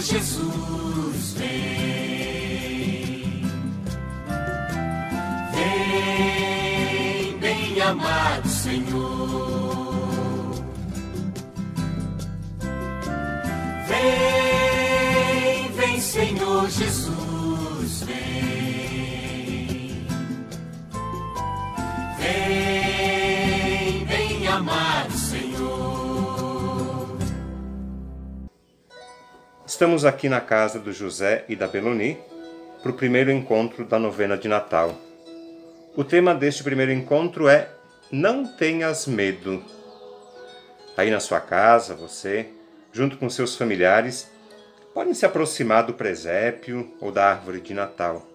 Jesus, vem. Vem, bem amado Senhor. Vem, vem, Senhor Jesus, vem. Estamos aqui na casa do José e da Beloni para o primeiro encontro da novena de Natal. O tema deste primeiro encontro é Não tenhas medo. Aí na sua casa, você, junto com seus familiares, podem se aproximar do presépio ou da árvore de Natal.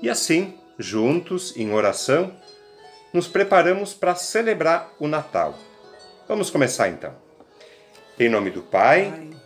E assim, juntos, em oração, nos preparamos para celebrar o Natal. Vamos começar então. Em nome do Pai,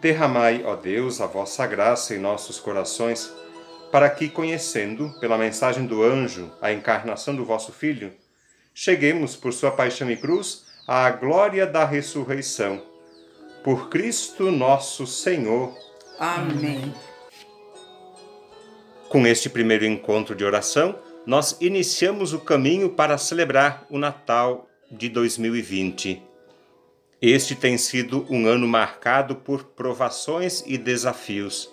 Derramai, ó Deus, a vossa graça em nossos corações, para que, conhecendo, pela mensagem do anjo, a encarnação do vosso Filho, cheguemos, por sua paixão e cruz, à glória da ressurreição. Por Cristo nosso Senhor. Amém. Com este primeiro encontro de oração, nós iniciamos o caminho para celebrar o Natal de 2020. Este tem sido um ano marcado por provações e desafios.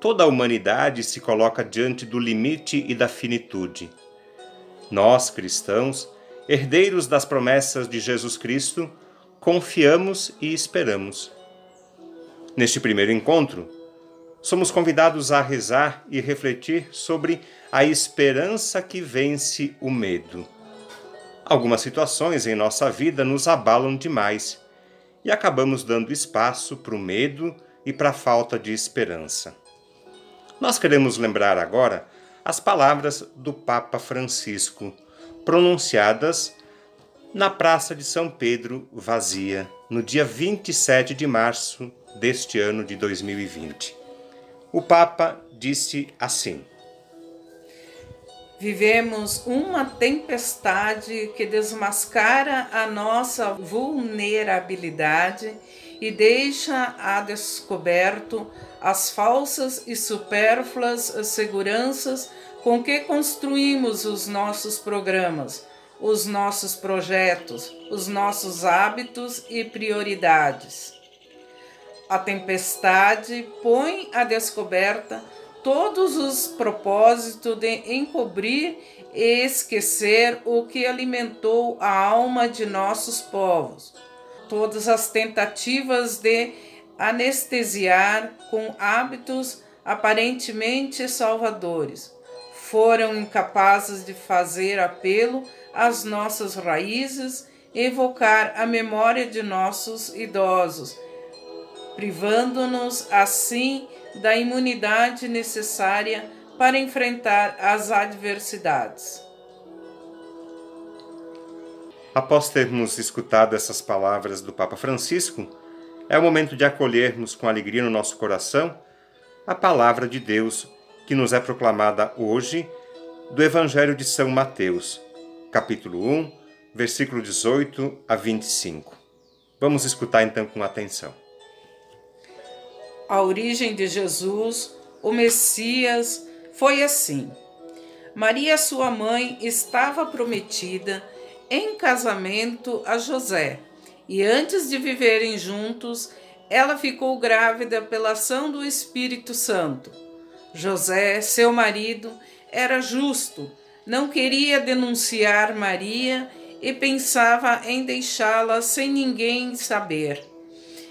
Toda a humanidade se coloca diante do limite e da finitude. Nós, cristãos, herdeiros das promessas de Jesus Cristo, confiamos e esperamos. Neste primeiro encontro, somos convidados a rezar e refletir sobre a esperança que vence o medo. Algumas situações em nossa vida nos abalam demais e acabamos dando espaço para o medo e para a falta de esperança. Nós queremos lembrar agora as palavras do Papa Francisco, pronunciadas na Praça de São Pedro vazia, no dia 27 de março deste ano de 2020. O Papa disse assim: Vivemos uma tempestade que desmascara a nossa vulnerabilidade e deixa a descoberto as falsas e supérfluas seguranças com que construímos os nossos programas, os nossos projetos, os nossos hábitos e prioridades. A tempestade põe à descoberta todos os propósitos de encobrir e esquecer o que alimentou a alma de nossos povos. Todas as tentativas de anestesiar com hábitos aparentemente salvadores foram incapazes de fazer apelo às nossas raízes, evocar a memória de nossos idosos, privando-nos assim da imunidade necessária para enfrentar as adversidades. Após termos escutado essas palavras do Papa Francisco, é o momento de acolhermos com alegria no nosso coração a palavra de Deus que nos é proclamada hoje do Evangelho de São Mateus, capítulo 1, versículo 18 a 25. Vamos escutar então com atenção. A origem de Jesus, o Messias, foi assim. Maria, sua mãe, estava prometida em casamento a José, e antes de viverem juntos, ela ficou grávida pela ação do Espírito Santo. José, seu marido, era justo, não queria denunciar Maria e pensava em deixá-la sem ninguém saber.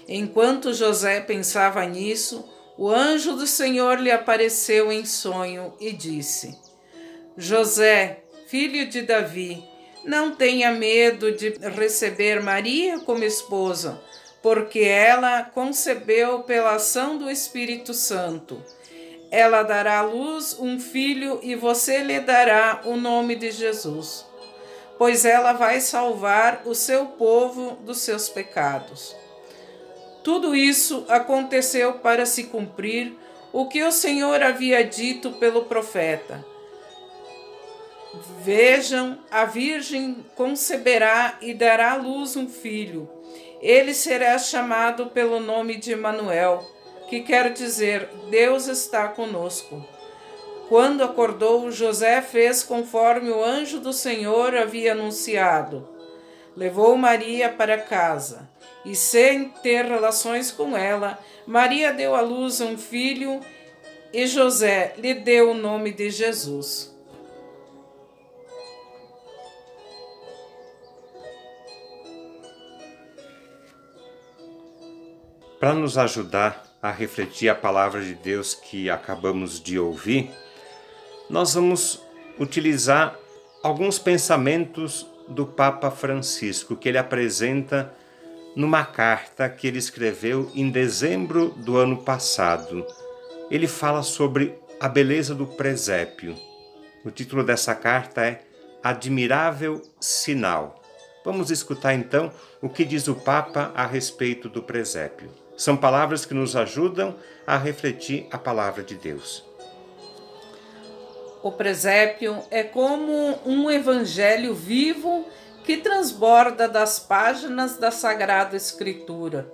Enquanto José pensava nisso, o anjo do Senhor lhe apareceu em sonho e disse: José, filho de Davi, não tenha medo de receber Maria como esposa porque ela concebeu pela ação do Espírito Santo. Ela dará à luz um filho e você lhe dará o nome de Jesus, pois ela vai salvar o seu povo dos seus pecados. Tudo isso aconteceu para se cumprir o que o Senhor havia dito pelo profeta. Vejam, a Virgem conceberá e dará à luz um filho ele será chamado pelo nome de Emanuel, que quer dizer Deus está conosco. Quando acordou, José fez conforme o anjo do Senhor havia anunciado. Levou Maria para casa e, sem ter relações com ela, Maria deu à luz um filho e José lhe deu o nome de Jesus. Para nos ajudar a refletir a palavra de Deus que acabamos de ouvir, nós vamos utilizar alguns pensamentos do Papa Francisco que ele apresenta numa carta que ele escreveu em dezembro do ano passado. Ele fala sobre a beleza do presépio. O título dessa carta é Admirável Sinal. Vamos escutar então o que diz o Papa a respeito do presépio. São palavras que nos ajudam a refletir a palavra de Deus. O presépio é como um evangelho vivo que transborda das páginas da Sagrada Escritura.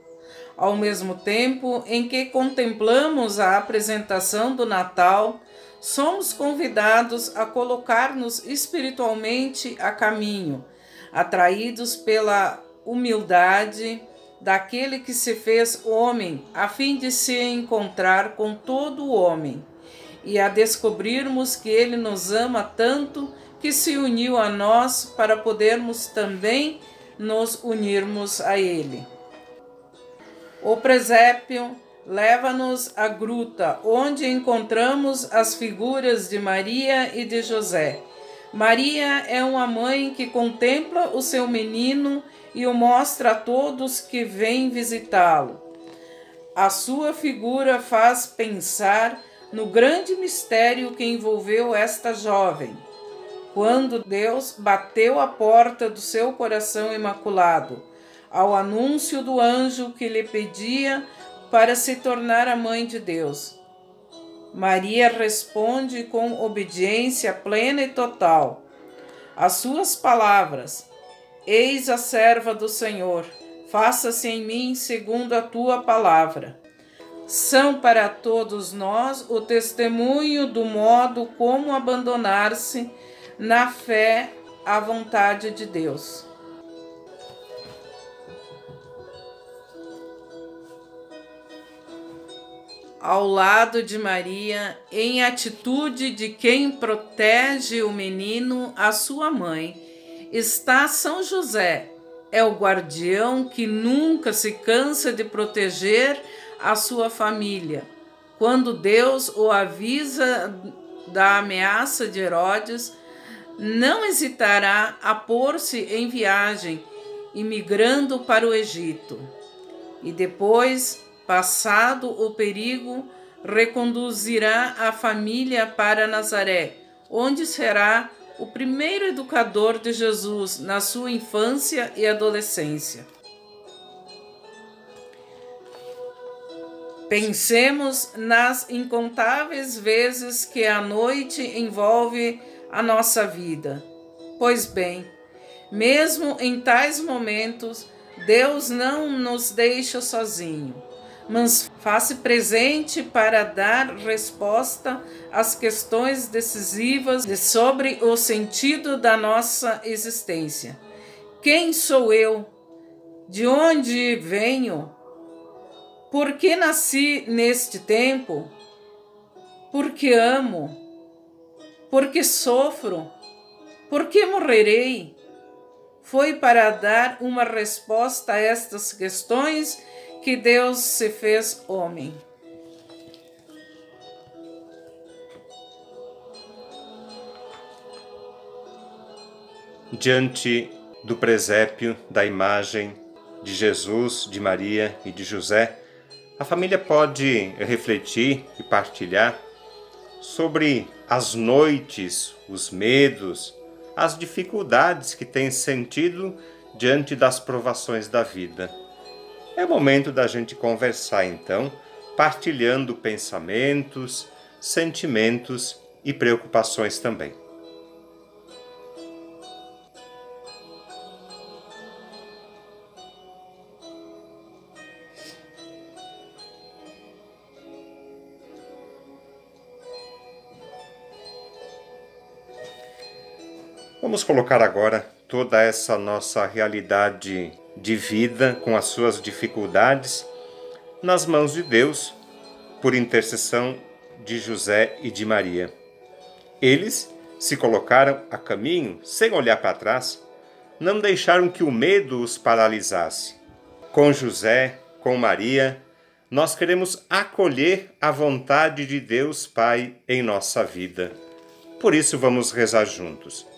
Ao mesmo tempo em que contemplamos a apresentação do Natal, somos convidados a colocar-nos espiritualmente a caminho, atraídos pela humildade, daquele que se fez homem, a fim de se encontrar com todo o homem, e a descobrirmos que ele nos ama tanto que se uniu a nós para podermos também nos unirmos a ele. O presépio leva-nos à gruta, onde encontramos as figuras de Maria e de José. Maria é uma mãe que contempla o seu menino e o mostra a todos que vêm visitá-lo. A sua figura faz pensar no grande mistério que envolveu esta jovem, quando Deus bateu a porta do seu coração imaculado, ao anúncio do anjo que lhe pedia para se tornar a mãe de Deus. Maria responde com obediência plena e total. As suas palavras, Eis a serva do Senhor, faça-se em mim segundo a tua palavra. São para todos nós o testemunho do modo como abandonar-se na fé à vontade de Deus. Ao lado de Maria, em atitude de quem protege o menino, a sua mãe está São José, é o guardião que nunca se cansa de proteger a sua família. Quando Deus o avisa da ameaça de Herodes, não hesitará a pôr-se em viagem, imigrando para o Egito. E depois, passado o perigo, reconduzirá a família para Nazaré, onde será o primeiro educador de Jesus na sua infância e adolescência. Pensemos nas incontáveis vezes que a noite envolve a nossa vida. Pois bem, mesmo em tais momentos, Deus não nos deixa sozinho, mas faz-se presente para dar resposta às questões decisivas sobre o sentido da nossa existência. Quem sou eu? De onde venho? Por que nasci neste tempo? Por que amo? Por que sofro? Por que morrerei? Foi para dar uma resposta a estas questões que Deus se fez homem. Diante do presépio da imagem de Jesus, de Maria e de José, a família pode refletir e partilhar sobre as noites, os medos, as dificuldades que tem sentido diante das provações da vida. É momento da gente conversar então, partilhando pensamentos, sentimentos e preocupações também. Vamos colocar agora toda essa nossa realidade de vida com as suas dificuldades nas mãos de Deus, por intercessão de José e de Maria. Eles se colocaram a caminho sem olhar para trás, não deixaram que o medo os paralisasse. Com José, com Maria, nós queremos acolher a vontade de Deus Pai em nossa vida. Por isso vamos rezar juntos.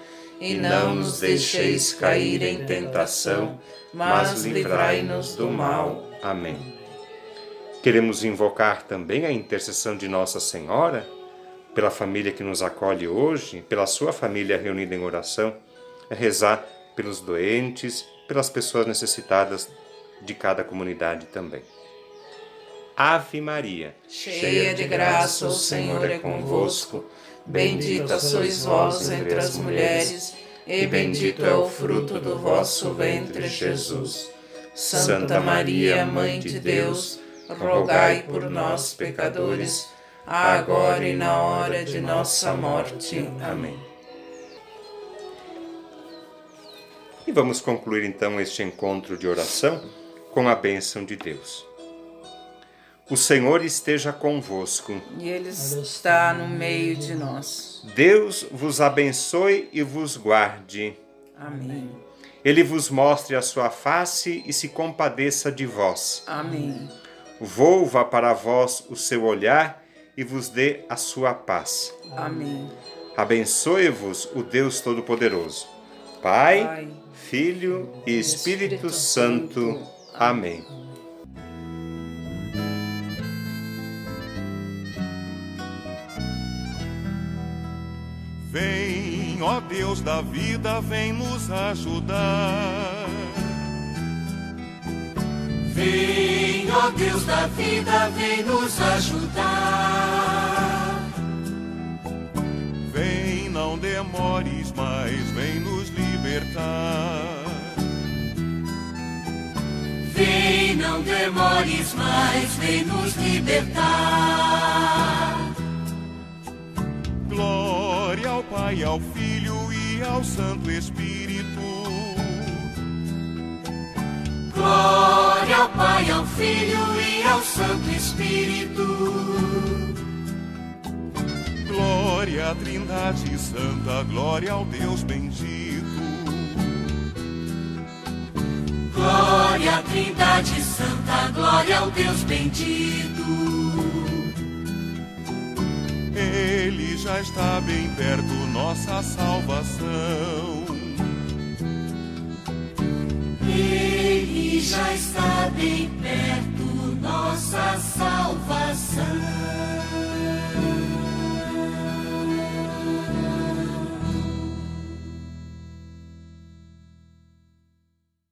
e não nos deixeis cair em tentação, mas livrai-nos do mal. Amém. Queremos invocar também a intercessão de Nossa Senhora, pela família que nos acolhe hoje, pela sua família reunida em oração, é rezar pelos doentes, pelas pessoas necessitadas de cada comunidade também. Ave Maria, cheia de graça, o Senhor é convosco. Bendita sois vós entre as mulheres, e bendito é o fruto do vosso ventre, Jesus. Santa Maria, Mãe de Deus, rogai por nós, pecadores, agora e na hora de nossa morte. Amém. E vamos concluir então este encontro de oração com a bênção de Deus. O Senhor esteja convosco. E Ele está no meio de nós. Deus vos abençoe e vos guarde. Amém. Ele vos mostre a sua face e se compadeça de vós. Amém. Volva para vós o seu olhar e vos dê a sua paz. Amém. Abençoe-vos o Deus Todo-Poderoso, Pai, Pai, Filho e Espírito, Espírito Santo. Santo. Amém. Vem, ó Deus da vida, vem nos ajudar. Vem, ó Deus da vida, vem nos ajudar. Vem, não demores mais, vem nos libertar. Vem, não demores mais, vem nos libertar. Pai, ao Filho e ao Santo Espírito. Glória ao Pai, ao Filho e ao Santo Espírito. Glória à Trindade Santa, glória ao Deus bendito. Glória à Trindade Santa, glória ao Deus bendito. já está bem perto nossa salvação. Ele já está bem perto nossa salvação.